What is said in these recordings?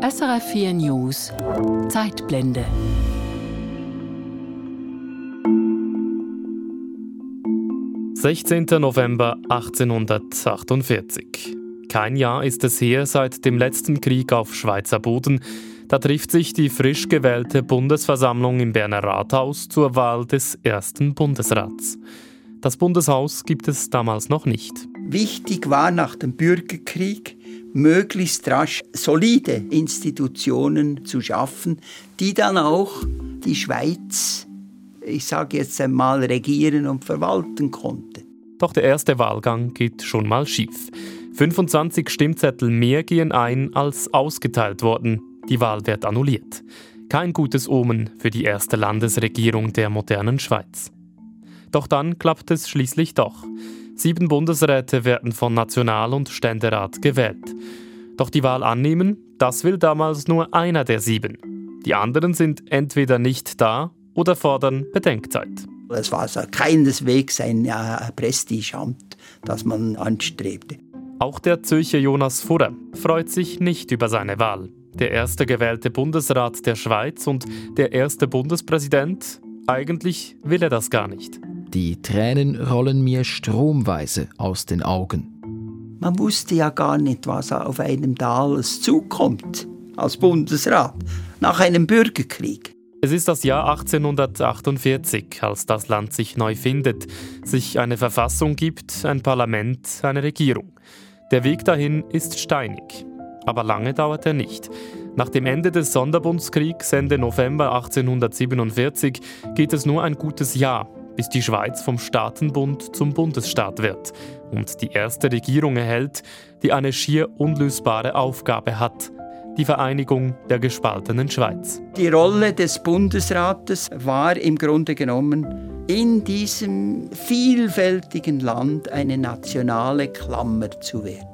SRF 4 News Zeitblende. »16. November 1848. Kein Jahr ist es her seit dem letzten Krieg auf Schweizer Boden. Da trifft sich die frisch gewählte Bundesversammlung im Berner Rathaus zur Wahl des ersten Bundesrats. Das Bundeshaus gibt es damals noch nicht. Wichtig war nach dem Bürgerkrieg, möglichst rasch solide Institutionen zu schaffen, die dann auch die Schweiz, ich sage jetzt einmal, regieren und verwalten konnte. Doch der erste Wahlgang geht schon mal schief. 25 Stimmzettel mehr gehen ein, als ausgeteilt wurden. Die Wahl wird annulliert. Kein gutes Omen für die erste Landesregierung der modernen Schweiz. Doch dann klappt es schließlich doch. Sieben Bundesräte werden von National- und Ständerat gewählt. Doch die Wahl annehmen, das will damals nur einer der sieben. Die anderen sind entweder nicht da oder fordern Bedenkzeit. Es war so keineswegs ein Prestigeamt, das man anstrebte. Auch der Zürcher Jonas Furrer freut sich nicht über seine Wahl. Der erste gewählte Bundesrat der Schweiz und der erste Bundespräsident, eigentlich will er das gar nicht. Die Tränen rollen mir stromweise aus den Augen. Man wusste ja gar nicht, was auf einem da alles zukommt als Bundesrat nach einem Bürgerkrieg. Es ist das Jahr 1848, als das Land sich neu findet, sich eine Verfassung gibt, ein Parlament, eine Regierung. Der Weg dahin ist steinig. Aber lange dauert er nicht. Nach dem Ende des Sonderbundskriegs Ende November 1847 geht es nur ein gutes Jahr, bis die Schweiz vom Staatenbund zum Bundesstaat wird und die erste Regierung erhält, die eine schier unlösbare Aufgabe hat, die Vereinigung der gespaltenen Schweiz. Die Rolle des Bundesrates war im Grunde genommen in diesem vielfältigen Land eine nationale Klammer zu werden.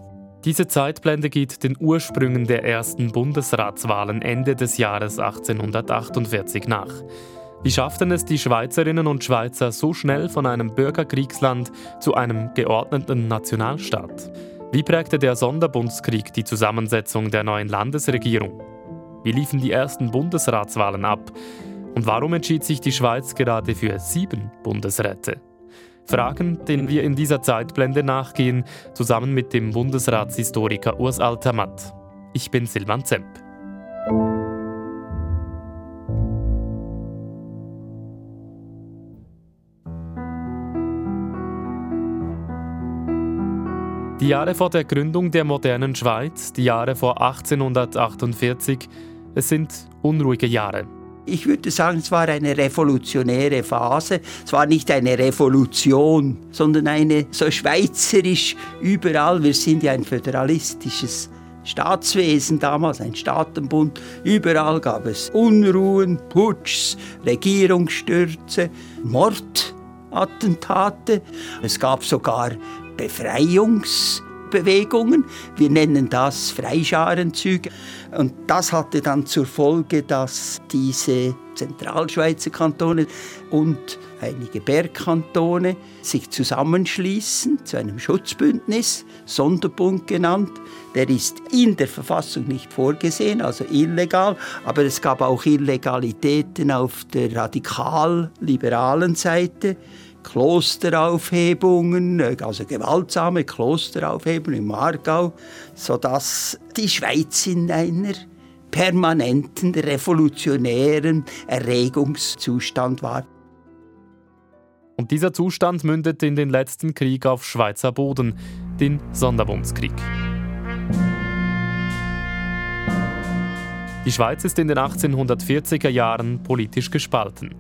Diese Zeitblende geht den Ursprüngen der ersten Bundesratswahlen Ende des Jahres 1848 nach. Wie schafften es die Schweizerinnen und Schweizer so schnell von einem Bürgerkriegsland zu einem geordneten Nationalstaat? Wie prägte der Sonderbundskrieg die Zusammensetzung der neuen Landesregierung? Wie liefen die ersten Bundesratswahlen ab? Und warum entschied sich die Schweiz gerade für sieben Bundesräte? Fragen, denen wir in dieser Zeitblende nachgehen, zusammen mit dem Bundesratshistoriker Urs Altermatt. Ich bin Silvan Zemp. Die Jahre vor der Gründung der modernen Schweiz, die Jahre vor 1848, es sind unruhige Jahre. Ich würde sagen, es war eine revolutionäre Phase. Es war nicht eine Revolution, sondern eine so schweizerisch überall. Wir sind ja ein föderalistisches Staatswesen damals, ein Staatenbund. Überall gab es Unruhen, Putschs, Regierungsstürze, Mordattentate. Es gab sogar Befreiungsbewegungen. Wir nennen das Freischarenzüge. Und das hatte dann zur Folge, dass diese Zentralschweizer Kantone und einige Bergkantone sich zusammenschließen zu einem Schutzbündnis, Sonderbund genannt. Der ist in der Verfassung nicht vorgesehen, also illegal, aber es gab auch Illegalitäten auf der radikal-liberalen Seite. Klosteraufhebungen, also gewaltsame Klosteraufhebungen im Aargau, sodass die Schweiz in einer permanenten revolutionären Erregungszustand war. Und dieser Zustand mündet in den letzten Krieg auf Schweizer Boden, den Sonderbundskrieg. Die Schweiz ist in den 1840er Jahren politisch gespalten.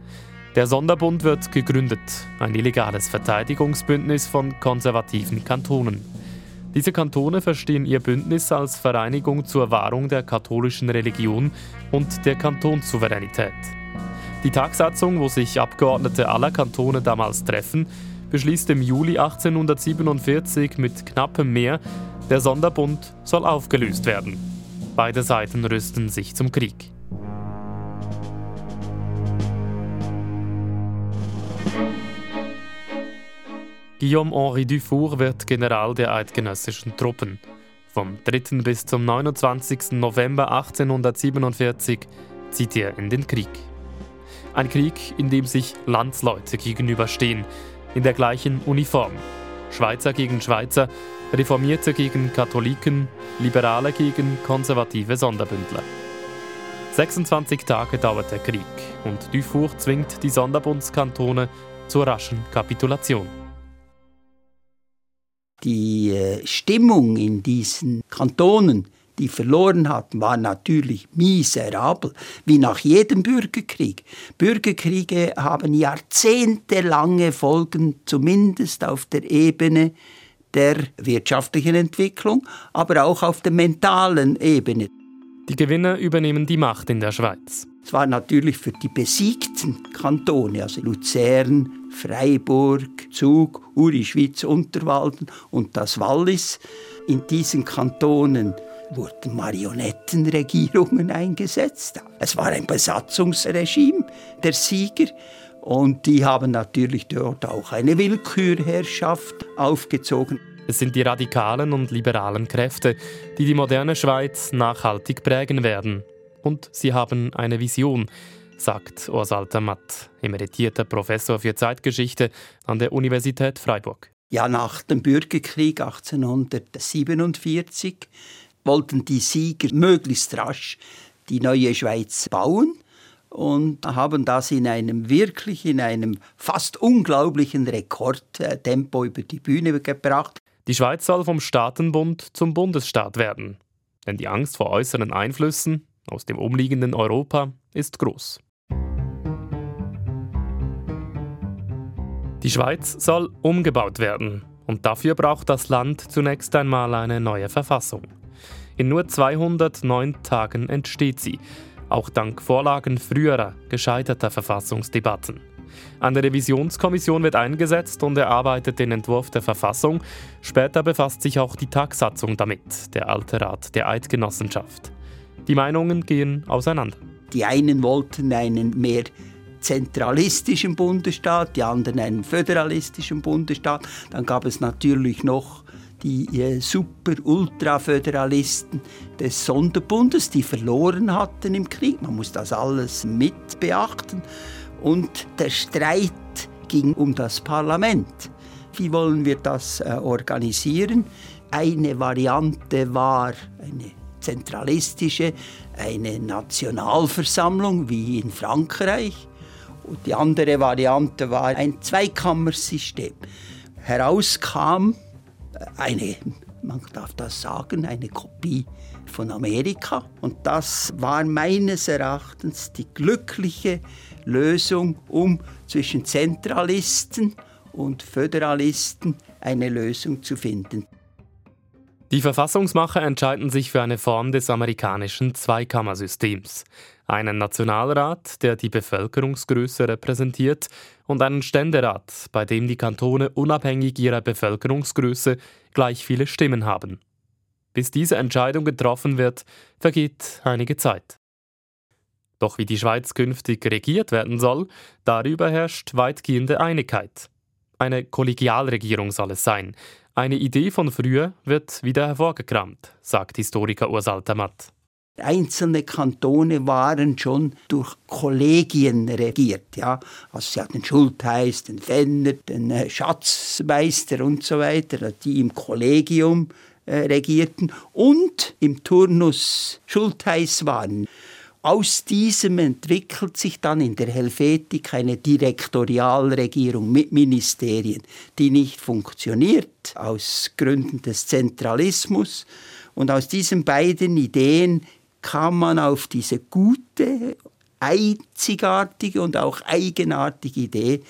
Der Sonderbund wird gegründet, ein illegales Verteidigungsbündnis von konservativen Kantonen. Diese Kantone verstehen ihr Bündnis als Vereinigung zur Wahrung der katholischen Religion und der Kantonssouveränität. Die Tagsatzung, wo sich Abgeordnete aller Kantone damals treffen, beschließt im Juli 1847 mit knappem Mehr, der Sonderbund soll aufgelöst werden. Beide Seiten rüsten sich zum Krieg. Guillaume-Henri Dufour wird General der eidgenössischen Truppen. Vom 3. bis zum 29. November 1847 zieht er in den Krieg. Ein Krieg, in dem sich Landsleute gegenüberstehen, in der gleichen Uniform. Schweizer gegen Schweizer, Reformierte gegen Katholiken, Liberale gegen konservative Sonderbündler. 26 Tage dauert der Krieg und Dufour zwingt die Sonderbundskantone zur raschen Kapitulation. Die äh, Stimmung in diesen Kantonen, die verloren hatten, war natürlich miserabel, wie nach jedem Bürgerkrieg. Bürgerkriege haben jahrzehntelange Folgen, zumindest auf der Ebene der wirtschaftlichen Entwicklung, aber auch auf der mentalen Ebene. Die Gewinner übernehmen die Macht in der Schweiz. Es war natürlich für die besiegten Kantone, also Luzern, Freiburg, Zug, Uri, Schweiz, Unterwalden und das Wallis. In diesen Kantonen wurden Marionettenregierungen eingesetzt. Es war ein Besatzungsregime der Sieger und die haben natürlich dort auch eine Willkürherrschaft aufgezogen. Es sind die radikalen und liberalen Kräfte, die die moderne Schweiz nachhaltig prägen werden. Und sie haben eine Vision, sagt Orsalter Matt, emeritierter Professor für Zeitgeschichte an der Universität Freiburg. Ja, nach dem Bürgerkrieg 1847 wollten die Sieger möglichst rasch die neue Schweiz bauen und haben das in einem wirklich in einem fast unglaublichen Rekordtempo über die Bühne gebracht. Die Schweiz soll vom Staatenbund zum Bundesstaat werden. Denn die Angst vor äußeren Einflüssen aus dem umliegenden Europa ist groß. Die Schweiz soll umgebaut werden und dafür braucht das Land zunächst einmal eine neue Verfassung. In nur 209 Tagen entsteht sie, auch dank Vorlagen früherer gescheiterter Verfassungsdebatten. Eine Revisionskommission wird eingesetzt und erarbeitet den Entwurf der Verfassung. Später befasst sich auch die Tagsatzung damit, der Alte Rat der Eidgenossenschaft. Die Meinungen gehen auseinander. Die einen wollten einen mehr zentralistischen Bundesstaat, die anderen einen föderalistischen Bundesstaat. Dann gab es natürlich noch die äh, Super-Ultra-Föderalisten des Sonderbundes, die verloren hatten im Krieg. Man muss das alles mit beachten. Und der Streit ging um das Parlament. Wie wollen wir das äh, organisieren? Eine Variante war eine zentralistische, eine Nationalversammlung wie in Frankreich. Und die andere Variante war ein Zweikammersystem. Herauskam äh, eine, man darf das sagen, eine Kopie von Amerika. Und das war meines Erachtens die glückliche Lösung, um zwischen Zentralisten und Föderalisten eine Lösung zu finden. Die Verfassungsmacher entscheiden sich für eine Form des amerikanischen Zweikammersystems. Einen Nationalrat, der die Bevölkerungsgröße repräsentiert, und einen Ständerat, bei dem die Kantone unabhängig ihrer Bevölkerungsgröße gleich viele Stimmen haben. Bis diese Entscheidung getroffen wird, vergeht einige Zeit. Doch wie die Schweiz künftig regiert werden soll, darüber herrscht weitgehende Einigkeit. Eine Kollegialregierung soll es sein. Eine Idee von früher wird wieder hervorgekramt, sagt Historiker Urs Altermatt. Einzelne Kantone waren schon durch Kollegien regiert. Ja? Also sie hatten Schultheiß, den Fenner, den äh, Schatzmeister und so weiter, die im Kollegium äh, regierten und im Turnus Schultheiß waren. Aus diesem entwickelt sich dann in der Helvetik eine Direktorialregierung mit Ministerien, die nicht funktioniert aus Gründen des Zentralismus. Und aus diesen beiden Ideen kam man auf diese gute, einzigartige und auch eigenartige Idee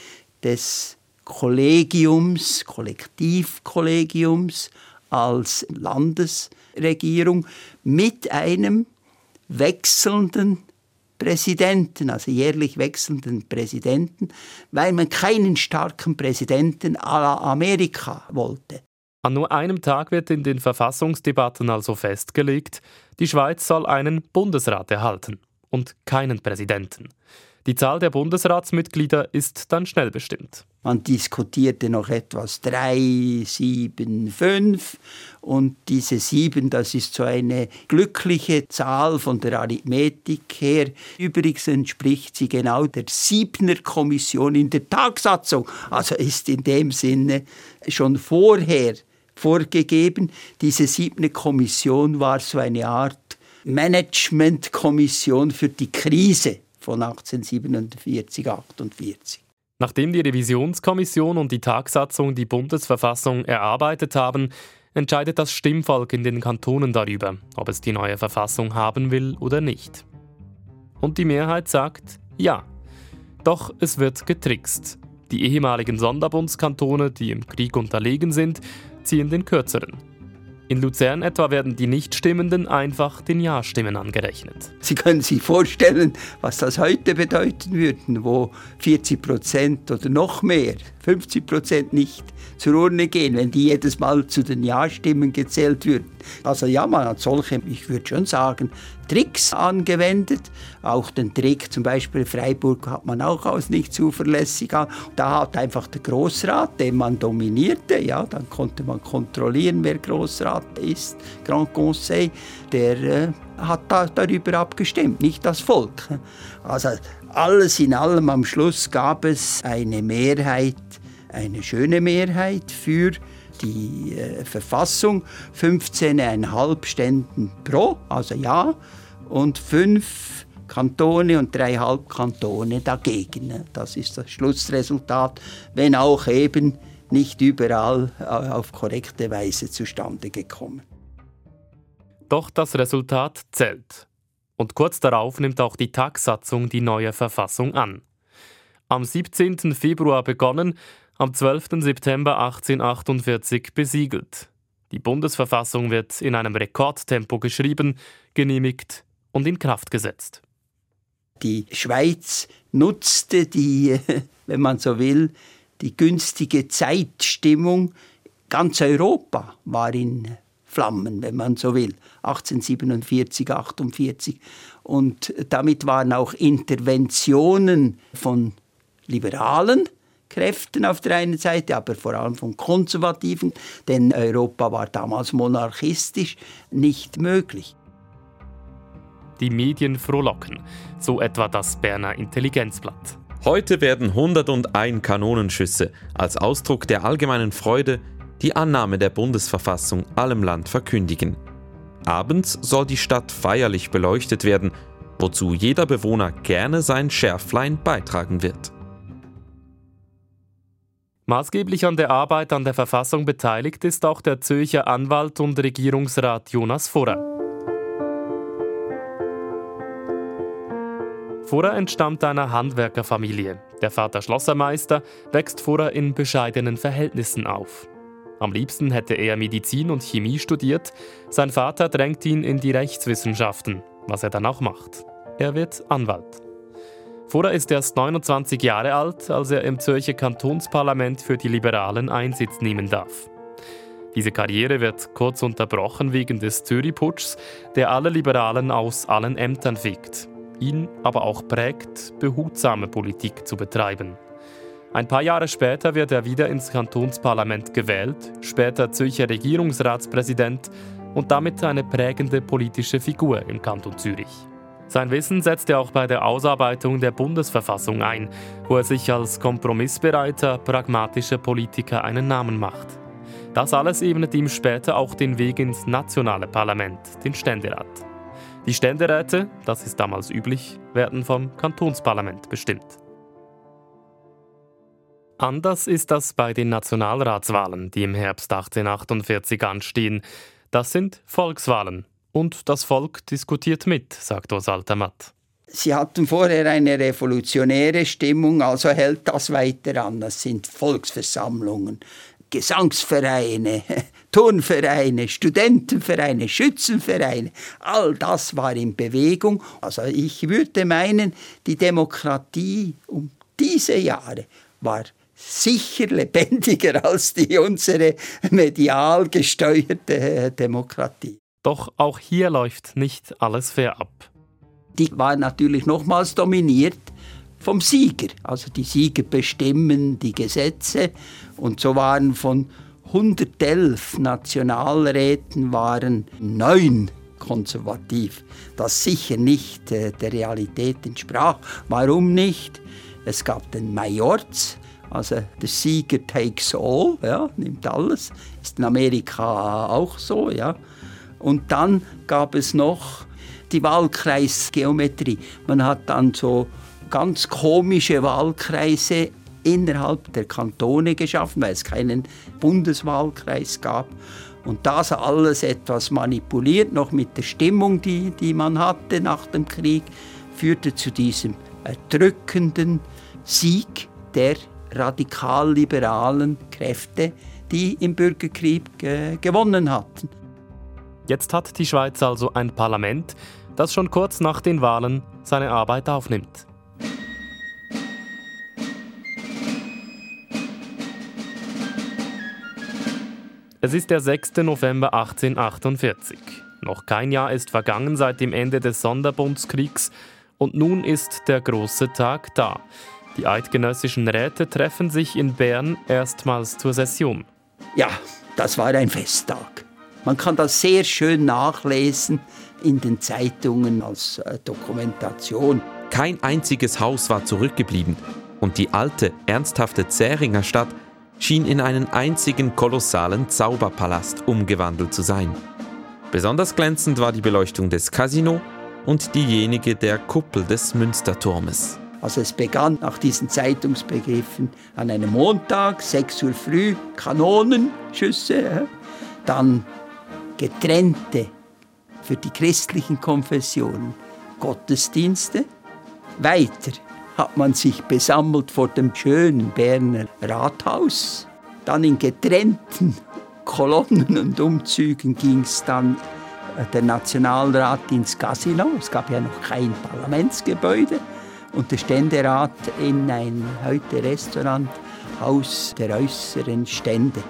des Kollegiums, Kollektivkollegiums als Landesregierung mit einem wechselnden Präsidenten, also jährlich wechselnden Präsidenten, weil man keinen starken Präsidenten à la Amerika wollte. An nur einem Tag wird in den Verfassungsdebatten also festgelegt, die Schweiz soll einen Bundesrat erhalten und keinen Präsidenten. Die Zahl der Bundesratsmitglieder ist dann schnell bestimmt. Man diskutierte noch etwas drei, sieben, fünf. Und diese sieben, das ist so eine glückliche Zahl von der Arithmetik her. Übrigens entspricht sie genau der Siebner Kommission in der Tagsatzung. Also ist in dem Sinne schon vorher vorgegeben. Diese Siebner Kommission war so eine Art Managementkommission für die Krise von 1847, 48. Nachdem die Revisionskommission und die Tagsatzung die Bundesverfassung erarbeitet haben, entscheidet das Stimmvolk in den Kantonen darüber, ob es die neue Verfassung haben will oder nicht. Und die Mehrheit sagt ja. Doch es wird getrickst. Die ehemaligen Sonderbundskantone, die im Krieg unterlegen sind, ziehen den kürzeren. In Luzern etwa werden die Nichtstimmenden einfach den Ja-Stimmen angerechnet. Sie können sich vorstellen, was das heute bedeuten würde, wo 40 Prozent oder noch mehr, 50 Prozent nicht zur Urne gehen, wenn die jedes Mal zu den Ja-Stimmen gezählt würden. Also ja, man hat solche, ich würde schon sagen, Tricks angewendet. Auch den Trick zum Beispiel Freiburg hat man auch als nicht zuverlässig. Da hat einfach der Großrat, den man dominierte, ja, dann konnte man kontrollieren, wer Großrat ist, Grand Conseil, der äh, hat da, darüber abgestimmt, nicht das Volk. Also alles in allem am Schluss gab es eine Mehrheit, eine schöne Mehrheit für die äh, Verfassung 15,5 Ständen pro, also ja, und fünf Kantone und drei Halbkantone dagegen. Das ist das Schlussresultat, wenn auch eben nicht überall äh, auf korrekte Weise zustande gekommen. Doch das Resultat zählt. Und kurz darauf nimmt auch die Tagsatzung die neue Verfassung an. Am 17. Februar begonnen, am 12. September 1848 besiegelt. Die Bundesverfassung wird in einem Rekordtempo geschrieben, genehmigt und in Kraft gesetzt. Die Schweiz nutzte die, wenn man so will, die günstige Zeitstimmung. Ganz Europa war in Flammen, wenn man so will, 1847, 48. Und damit waren auch Interventionen von Liberalen, Kräften auf der einen Seite, aber vor allem von Konservativen, denn Europa war damals monarchistisch nicht möglich. Die Medien frohlocken, so etwa das Berner Intelligenzblatt. Heute werden 101 Kanonenschüsse als Ausdruck der allgemeinen Freude die Annahme der Bundesverfassung allem Land verkündigen. Abends soll die Stadt feierlich beleuchtet werden, wozu jeder Bewohner gerne sein Schärflein beitragen wird. Maßgeblich an der Arbeit an der Verfassung beteiligt ist auch der Zürcher Anwalt und Regierungsrat Jonas Furrer. Furrer entstammt einer Handwerkerfamilie. Der Vater Schlossermeister wächst Furrer in bescheidenen Verhältnissen auf. Am liebsten hätte er Medizin und Chemie studiert. Sein Vater drängt ihn in die Rechtswissenschaften, was er dann auch macht. Er wird Anwalt. Furrer ist erst 29 Jahre alt, als er im Zürcher Kantonsparlament für die Liberalen Einsitz nehmen darf. Diese Karriere wird kurz unterbrochen wegen des Zürich-Putschs, der alle Liberalen aus allen Ämtern fickt, ihn aber auch prägt, behutsame Politik zu betreiben. Ein paar Jahre später wird er wieder ins Kantonsparlament gewählt, später Zürcher Regierungsratspräsident und damit eine prägende politische Figur im Kanton Zürich. Sein Wissen setzt er auch bei der Ausarbeitung der Bundesverfassung ein, wo er sich als kompromissbereiter, pragmatischer Politiker einen Namen macht. Das alles ebnet ihm später auch den Weg ins nationale Parlament, den Ständerat. Die Ständeräte, das ist damals üblich, werden vom Kantonsparlament bestimmt. Anders ist das bei den Nationalratswahlen, die im Herbst 1848 anstehen. Das sind Volkswahlen, und das Volk diskutiert mit, sagt Osalta Matt. Sie hatten vorher eine revolutionäre Stimmung, also hält das weiter an. Das sind Volksversammlungen, Gesangsvereine, Turnvereine, Studentenvereine, Schützenvereine. All das war in Bewegung. Also ich würde meinen, die Demokratie um diese Jahre war sicher lebendiger als die unsere medial gesteuerte Demokratie. Doch auch hier läuft nicht alles fair ab. Die war natürlich nochmals dominiert vom Sieger. Also die Sieger bestimmen die Gesetze und so waren von 111 Nationalräten waren neun konservativ, das sicher nicht äh, der Realität entsprach. Warum nicht? Es gab den Majorz, also der Sieger takes all, ja, nimmt alles. Ist in Amerika auch so, ja. Und dann gab es noch die Wahlkreisgeometrie. Man hat dann so ganz komische Wahlkreise innerhalb der Kantone geschaffen, weil es keinen Bundeswahlkreis gab. Und das alles etwas manipuliert, noch mit der Stimmung, die, die man hatte nach dem Krieg, führte zu diesem erdrückenden Sieg der radikal-liberalen Kräfte, die im Bürgerkrieg äh, gewonnen hatten. Jetzt hat die Schweiz also ein Parlament, das schon kurz nach den Wahlen seine Arbeit aufnimmt. Es ist der 6. November 1848. Noch kein Jahr ist vergangen seit dem Ende des Sonderbundskriegs und nun ist der große Tag da. Die eidgenössischen Räte treffen sich in Bern erstmals zur Session. Ja, das war ein Festtag. Man kann das sehr schön nachlesen in den Zeitungen als äh, Dokumentation. Kein einziges Haus war zurückgeblieben und die alte, ernsthafte Zähringer Stadt schien in einen einzigen kolossalen Zauberpalast umgewandelt zu sein. Besonders glänzend war die Beleuchtung des Casino und diejenige der Kuppel des Münsterturmes. Also es begann nach diesen Zeitungsbegriffen an einem Montag, 6 Uhr früh, Kanonenschüsse, dann getrennte für die christlichen Konfessionen Gottesdienste. Weiter hat man sich besammelt vor dem schönen Berner Rathaus. Dann in getrennten Kolonnen und Umzügen ging es dann äh, der Nationalrat ins Casino. Es gab ja noch kein Parlamentsgebäude und der Ständerat in ein heute Restaurant Haus der äußeren Stände.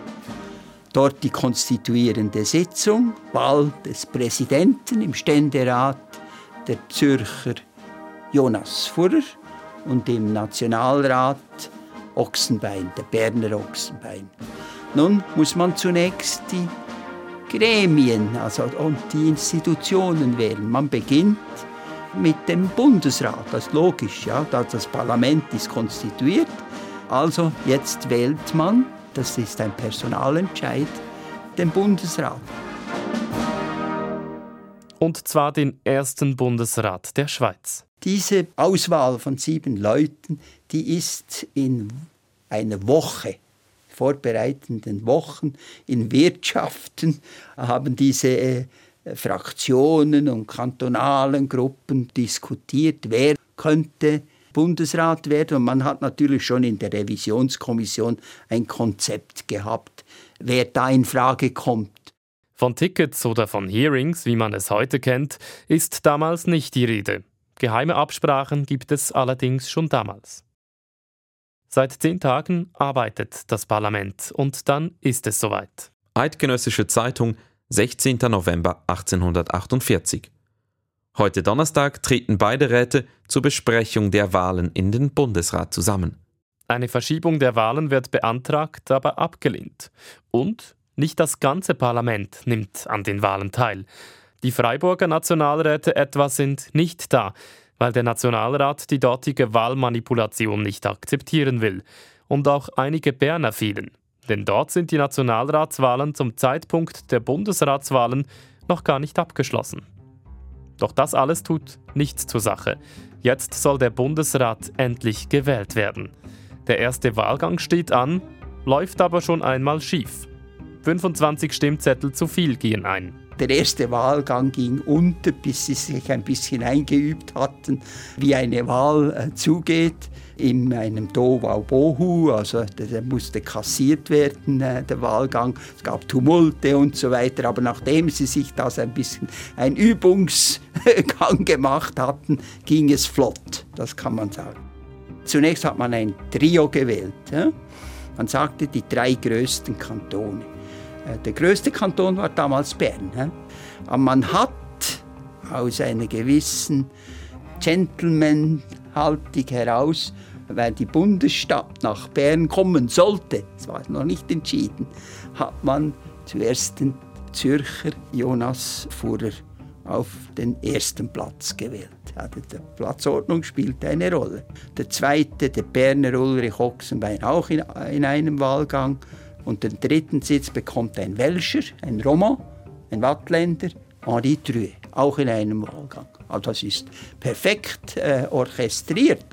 Dort die konstituierende Sitzung, Wahl des Präsidenten im Ständerat der Zürcher Jonas Furrer und im Nationalrat Ochsenbein, der Berner Ochsenbein. Nun muss man zunächst die Gremien also, und die Institutionen wählen. Man beginnt mit dem Bundesrat. Das ist logisch, ja, das Parlament ist konstituiert. Also jetzt wählt man, das ist ein Personalentscheid, den Bundesrat. Und zwar den ersten Bundesrat der Schweiz. Diese Auswahl von sieben Leuten, die ist in einer Woche vorbereitenden Wochen in Wirtschaften haben diese äh, Fraktionen und kantonalen Gruppen diskutiert, wer könnte Bundesrat werden. Und man hat natürlich schon in der Revisionskommission ein Konzept gehabt, wer da in Frage kommt. Von Tickets oder von Hearings, wie man es heute kennt, ist damals nicht die Rede. Geheime Absprachen gibt es allerdings schon damals. Seit zehn Tagen arbeitet das Parlament und dann ist es soweit. Eidgenössische Zeitung, 16. November 1848. Heute Donnerstag treten beide Räte zur Besprechung der Wahlen in den Bundesrat zusammen. Eine Verschiebung der Wahlen wird beantragt, aber abgelehnt. Und nicht das ganze Parlament nimmt an den Wahlen teil. Die Freiburger Nationalräte etwa sind nicht da, weil der Nationalrat die dortige Wahlmanipulation nicht akzeptieren will. Und auch einige Berner fehlen. Denn dort sind die Nationalratswahlen zum Zeitpunkt der Bundesratswahlen noch gar nicht abgeschlossen. Doch das alles tut nichts zur Sache. Jetzt soll der Bundesrat endlich gewählt werden. Der erste Wahlgang steht an, läuft aber schon einmal schief. 25 Stimmzettel zu viel gehen ein. Der erste Wahlgang ging unter, bis sie sich ein bisschen eingeübt hatten, wie eine Wahl äh, zugeht. In einem Dovau-Bohu, also der, der, musste kassiert werden, äh, der Wahlgang. Es gab Tumulte und so weiter. Aber nachdem sie sich das ein bisschen ein Übungsgang gemacht hatten, ging es flott, das kann man sagen. Zunächst hat man ein Trio gewählt. Ja? Man sagte die drei größten Kantone. Äh, der größte Kanton war damals Bern. Aber man hat aus einer gewissen gentlemanhaltig heraus, weil die Bundesstadt nach Bern kommen sollte, das war noch nicht entschieden, hat man zuerst den Zürcher Jonas Fuhrer auf den ersten Platz gewählt. Also die Platzordnung spielt eine Rolle. Der zweite, der Berner Ulrich Ochsenbein, auch in, in einem Wahlgang. Und den dritten Sitz bekommt ein Welscher, ein Roma, ein Wattländer, Henri True, auch in einem Wahlgang. Also das ist perfekt äh, orchestriert.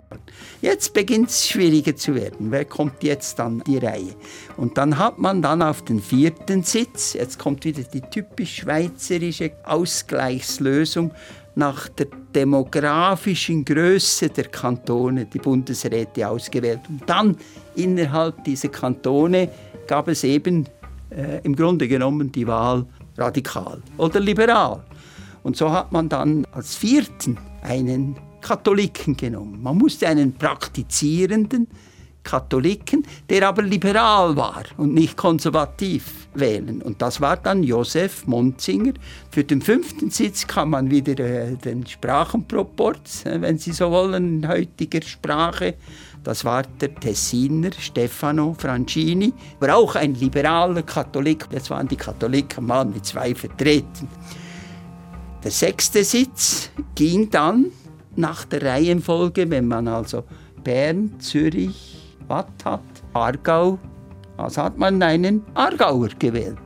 Jetzt beginnt es schwieriger zu werden. Wer kommt jetzt an die Reihe? Und dann hat man dann auf den vierten Sitz, jetzt kommt wieder die typisch schweizerische Ausgleichslösung, nach der demografischen Größe der Kantone die Bundesräte ausgewählt. Und dann innerhalb dieser Kantone gab es eben äh, im Grunde genommen die Wahl radikal oder liberal. Und so hat man dann als vierten einen Katholiken genommen. Man musste einen praktizierenden Katholiken, der aber liberal war und nicht konservativ wählen. Und das war dann Josef Monzinger. Für den fünften Sitz kann man wieder äh, den Sprachenproporz, äh, wenn Sie so wollen, in heutiger Sprache. Das war der Tessiner Stefano Francini, war auch ein liberaler Katholik. Jetzt waren die Katholiken mal mit zwei vertreten. Der sechste Sitz ging dann nach der Reihenfolge, wenn man also Bern, Zürich, Watt hat, Aargau, also hat man einen Aargauer gewählt.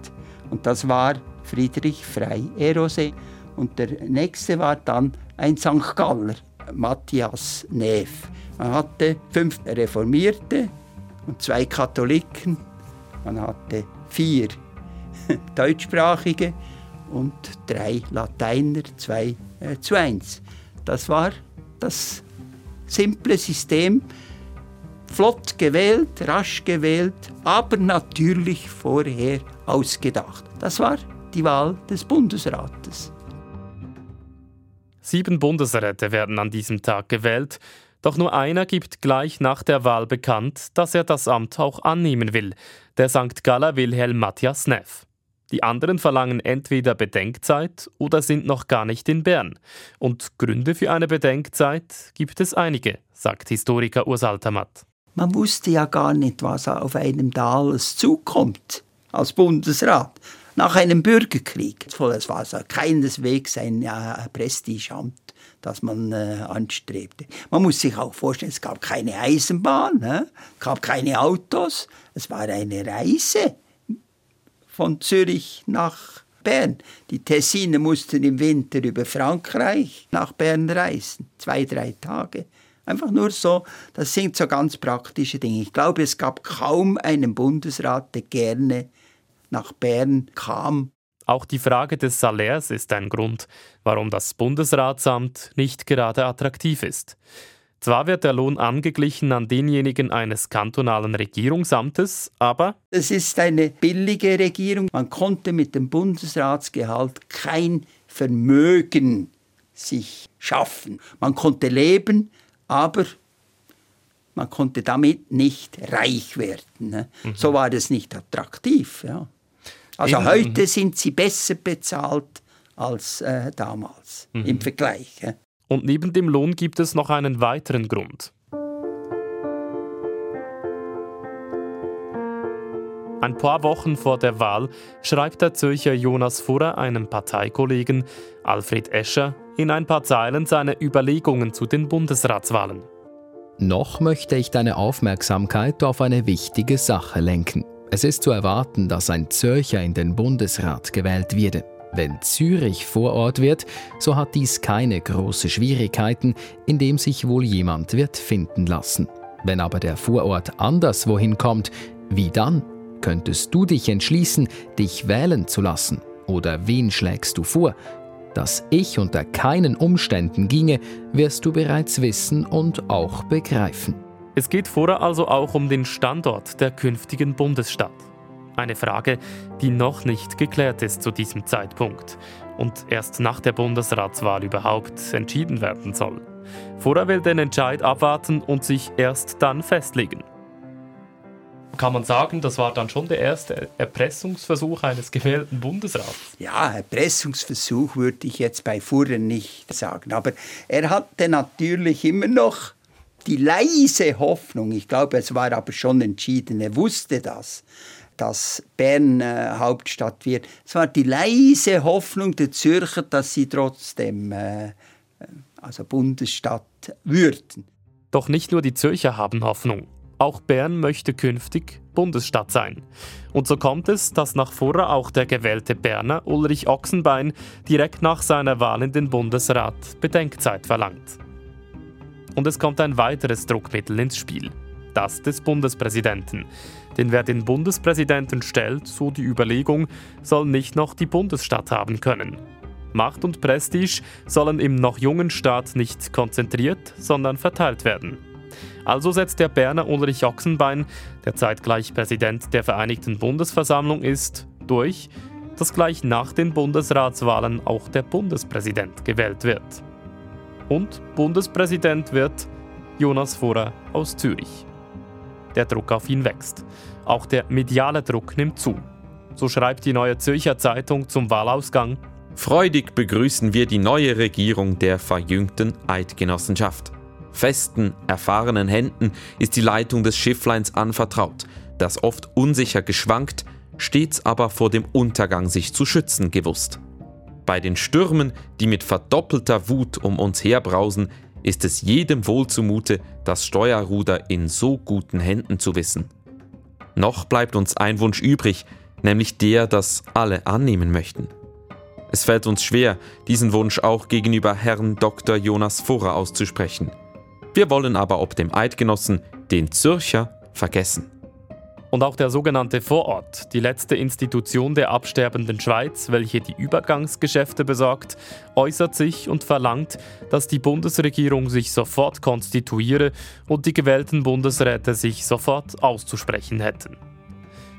Und das war Friedrich Frei Erose. Und der nächste war dann ein St. Galler, Matthias Neff. Man hatte fünf Reformierte und zwei Katholiken. Man hatte vier Deutschsprachige und drei Lateiner, zwei äh, zu eins. Das war das simple System, flott gewählt, rasch gewählt, aber natürlich vorher ausgedacht. Das war die Wahl des Bundesrates. Sieben Bundesräte werden an diesem Tag gewählt, doch nur einer gibt gleich nach der Wahl bekannt, dass er das Amt auch annehmen will, der St. Galler Wilhelm Matthias Neff. Die anderen verlangen entweder Bedenkzeit oder sind noch gar nicht in Bern. Und Gründe für eine Bedenkzeit gibt es einige, sagt Historiker Urs Altermatt. Man wusste ja gar nicht, was auf einem da alles zukommt als Bundesrat nach einem Bürgerkrieg. Es war so keineswegs ein ja, Prestigeamt, das man äh, anstrebte. Man muss sich auch vorstellen, es gab keine Eisenbahn, ne? es gab keine Autos, es war eine Reise von Zürich nach Bern. Die Tessiner mussten im Winter über Frankreich nach Bern reisen, zwei, drei Tage. Einfach nur so, das sind so ganz praktische Dinge. Ich glaube, es gab kaum einen Bundesrat, der gerne nach Bern kam. Auch die Frage des Salärs ist ein Grund, warum das Bundesratsamt nicht gerade attraktiv ist. Zwar wird der Lohn angeglichen an denjenigen eines kantonalen Regierungsamtes, aber es ist eine billige Regierung. Man konnte mit dem Bundesratsgehalt kein Vermögen sich schaffen. Man konnte leben, aber man konnte damit nicht reich werden. Ne? Mhm. So war das nicht attraktiv. Ja. Also Eben. heute sind sie besser bezahlt als äh, damals mhm. im Vergleich. Ja. Und neben dem Lohn gibt es noch einen weiteren Grund. Ein paar Wochen vor der Wahl schreibt der Zürcher Jonas Furrer einem Parteikollegen, Alfred Escher, in ein paar Zeilen seine Überlegungen zu den Bundesratswahlen. Noch möchte ich deine Aufmerksamkeit auf eine wichtige Sache lenken. Es ist zu erwarten, dass ein Zürcher in den Bundesrat gewählt werde. Wenn Zürich vor Ort wird, so hat dies keine großen Schwierigkeiten, indem sich wohl jemand wird finden lassen. Wenn aber der Vorort anderswohin kommt, wie dann? Könntest du dich entschließen, dich wählen zu lassen? Oder wen schlägst du vor? Dass ich unter keinen Umständen ginge, wirst du bereits wissen und auch begreifen. Es geht vorher also auch um den Standort der künftigen Bundesstadt. Eine Frage, die noch nicht geklärt ist zu diesem Zeitpunkt und erst nach der Bundesratswahl überhaupt entschieden werden soll. Vorher will den Entscheid abwarten und sich erst dann festlegen. kann man sagen, das war dann schon der erste Erpressungsversuch eines gewählten Bundesrats. Ja, Erpressungsversuch würde ich jetzt bei Furrer nicht sagen. Aber er hatte natürlich immer noch die leise Hoffnung, ich glaube, es war aber schon entschieden, er wusste das, dass Bern äh, Hauptstadt wird. Es war die leise Hoffnung der Zürcher, dass sie trotzdem äh, also Bundesstadt würden. Doch nicht nur die Zürcher haben Hoffnung. Auch Bern möchte künftig Bundesstadt sein. Und so kommt es, dass nach Furrer auch der gewählte Berner Ulrich Ochsenbein direkt nach seiner Wahl in den Bundesrat Bedenkzeit verlangt. Und es kommt ein weiteres Druckmittel ins Spiel, das des Bundespräsidenten. Denn wer den Bundespräsidenten stellt, so die Überlegung, soll nicht noch die Bundesstadt haben können. Macht und Prestige sollen im noch jungen Staat nicht konzentriert, sondern verteilt werden. Also setzt der Berner Ulrich Ochsenbein, der zeitgleich Präsident der Vereinigten Bundesversammlung ist, durch, dass gleich nach den Bundesratswahlen auch der Bundespräsident gewählt wird. Und Bundespräsident wird Jonas Furrer aus Zürich. Der Druck auf ihn wächst. Auch der mediale Druck nimmt zu. So schreibt die Neue Zürcher Zeitung zum Wahlausgang. Freudig begrüßen wir die neue Regierung der verjüngten Eidgenossenschaft. Festen, erfahrenen Händen ist die Leitung des Schiffleins anvertraut, das oft unsicher geschwankt, stets aber vor dem Untergang sich zu schützen gewusst. Bei den Stürmen, die mit verdoppelter Wut um uns herbrausen, ist es jedem wohl zumute, das Steuerruder in so guten Händen zu wissen. Noch bleibt uns ein Wunsch übrig, nämlich der, dass alle annehmen möchten. Es fällt uns schwer, diesen Wunsch auch gegenüber Herrn Dr. Jonas Furrer auszusprechen. Wir wollen aber ob dem Eidgenossen, den Zürcher, vergessen. Und auch der sogenannte Vorort, die letzte Institution der absterbenden Schweiz, welche die Übergangsgeschäfte besorgt, äußert sich und verlangt, dass die Bundesregierung sich sofort konstituiere und die gewählten Bundesräte sich sofort auszusprechen hätten.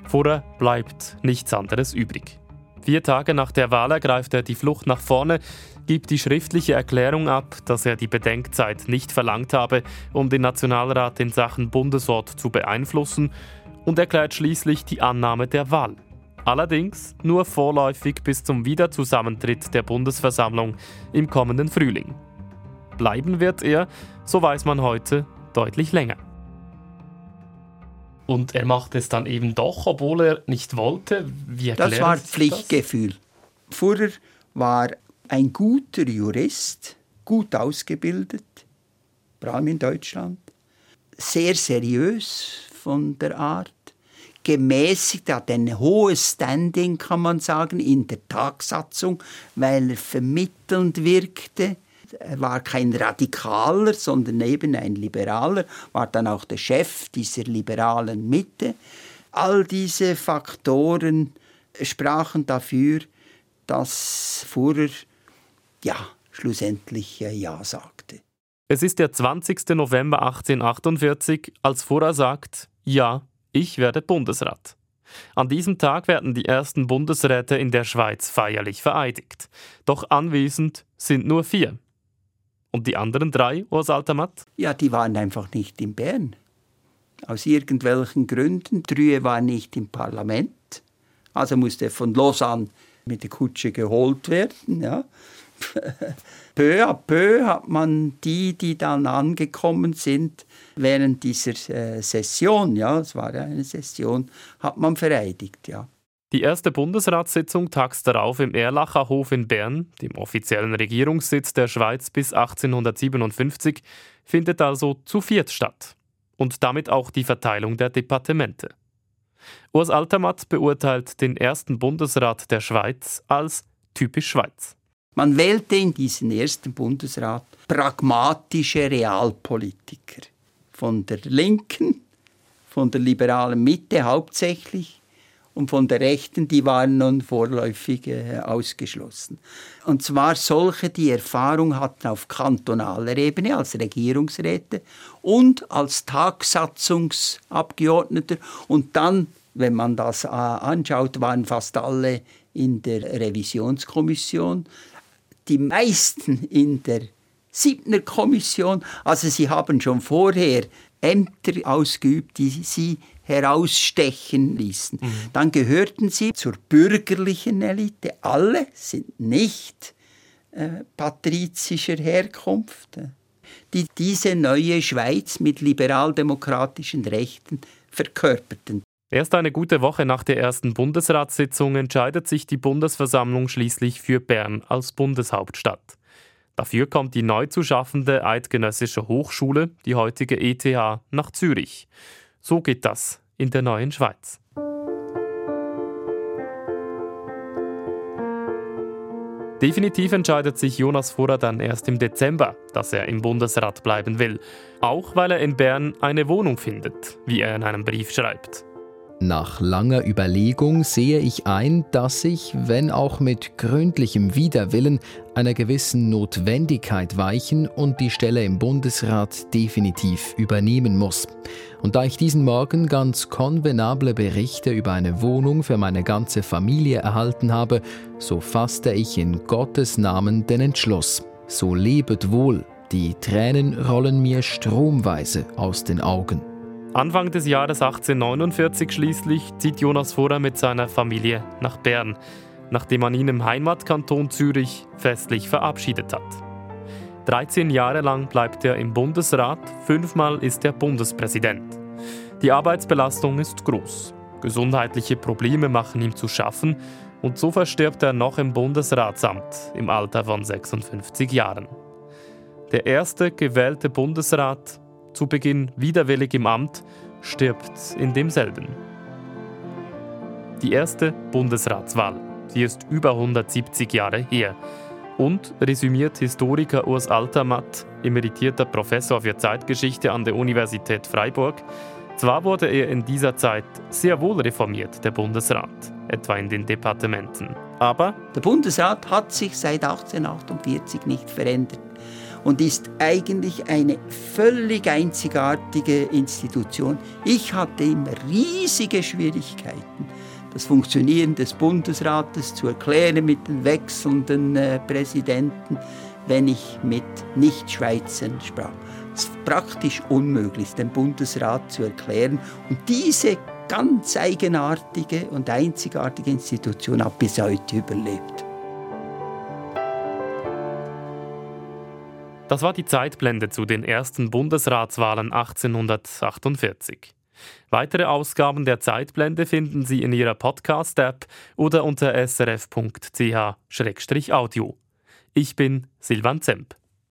Vorher bleibt nichts anderes übrig. Vier Tage nach der Wahl ergreift er die Flucht nach vorne, gibt die schriftliche Erklärung ab, dass er die Bedenkzeit nicht verlangt habe, um den Nationalrat in Sachen Bundesort zu beeinflussen und erklärt schließlich die Annahme der Wahl. Allerdings nur vorläufig bis zum Wiederzusammentritt der Bundesversammlung im kommenden Frühling. Bleiben wird er, so weiß man heute, deutlich länger. Und er macht es dann eben doch, obwohl er nicht wollte. Wie das war Pflichtgefühl. Das? Furrer war ein guter Jurist, gut ausgebildet, vor allem in Deutschland, sehr seriös von der Art, gemäßigt, er hat ein hohes Standing, kann man sagen, in der Tagsatzung, weil er vermittelnd wirkte. Er war kein Radikaler, sondern eben ein Liberaler, war dann auch der Chef dieser liberalen Mitte. All diese Faktoren sprachen dafür, dass Furrer ja schlussendlich Ja sagte. Es ist der 20. November 1848, als Furrer sagt, ja, ich werde Bundesrat. An diesem Tag werden die ersten Bundesräte in der Schweiz feierlich vereidigt. Doch anwesend sind nur vier. Und die anderen drei, Urs Altamat? Ja, die waren einfach nicht in Bern. Aus irgendwelchen Gründen. Trühe war nicht im Parlament. Also musste er von Lausanne mit der Kutsche geholt werden. Ja. Peu à peu hat man die, die dann angekommen sind, während dieser äh, Session, ja, es war ja eine Session, hat man vereidigt, ja. Die erste Bundesratssitzung tags darauf im Erlacher Hof in Bern, dem offiziellen Regierungssitz der Schweiz bis 1857, findet also zu viert statt. Und damit auch die Verteilung der Departemente. Urs Altermatt beurteilt den ersten Bundesrat der Schweiz als typisch Schweiz. Man wählte in diesen ersten Bundesrat pragmatische Realpolitiker. Von der Linken, von der liberalen Mitte hauptsächlich und von der Rechten, die waren nun vorläufig äh, ausgeschlossen. Und zwar solche, die Erfahrung hatten auf kantonaler Ebene als Regierungsräte und als Tagsatzungsabgeordneter. Und dann, wenn man das äh, anschaut, waren fast alle in der Revisionskommission die meisten in der Siebner Kommission, also sie haben schon vorher Ämter ausgeübt, die sie herausstechen ließen. Mhm. Dann gehörten sie zur bürgerlichen Elite. Alle sind nicht äh, patrizischer Herkunft, die diese neue Schweiz mit liberaldemokratischen Rechten verkörperten. Erst eine gute Woche nach der ersten Bundesratssitzung entscheidet sich die Bundesversammlung schließlich für Bern als Bundeshauptstadt. Dafür kommt die neu zu schaffende Eidgenössische Hochschule, die heutige ETH, nach Zürich. So geht das in der neuen Schweiz. Definitiv entscheidet sich Jonas Vorer dann erst im Dezember, dass er im Bundesrat bleiben will. Auch weil er in Bern eine Wohnung findet, wie er in einem Brief schreibt. Nach langer Überlegung sehe ich ein, dass ich, wenn auch mit gründlichem Widerwillen, einer gewissen Notwendigkeit weichen und die Stelle im Bundesrat definitiv übernehmen muss. Und da ich diesen Morgen ganz konvenable Berichte über eine Wohnung für meine ganze Familie erhalten habe, so fasste ich in Gottes Namen den Entschluss. So lebet wohl, die Tränen rollen mir stromweise aus den Augen. Anfang des Jahres 1849 schließlich zieht Jonas Vorer mit seiner Familie nach Bern, nachdem man ihn im Heimatkanton Zürich festlich verabschiedet hat. 13 Jahre lang bleibt er im Bundesrat, fünfmal ist er Bundespräsident. Die Arbeitsbelastung ist groß. Gesundheitliche Probleme machen ihm zu schaffen und so verstirbt er noch im Bundesratsamt im Alter von 56 Jahren. Der erste gewählte Bundesrat zu Beginn widerwillig im Amt, stirbt in demselben. Die erste Bundesratswahl, sie ist über 170 Jahre her. Und resümiert Historiker Urs Altermatt, emeritierter Professor für Zeitgeschichte an der Universität Freiburg, zwar wurde er in dieser Zeit sehr wohl reformiert, der Bundesrat, etwa in den Departementen. Aber der Bundesrat hat sich seit 1848 nicht verändert und ist eigentlich eine völlig einzigartige Institution. Ich hatte immer riesige Schwierigkeiten, das Funktionieren des Bundesrates zu erklären mit den wechselnden äh, Präsidenten, wenn ich mit Nichtschweizern sprach. Es ist praktisch unmöglich, den Bundesrat zu erklären. Und diese ganz eigenartige und einzigartige Institution hat bis heute überlebt. Das war die Zeitblende zu den ersten Bundesratswahlen 1848. Weitere Ausgaben der Zeitblende finden Sie in Ihrer Podcast-App oder unter srf.ch-audio. Ich bin Silvan Zemp.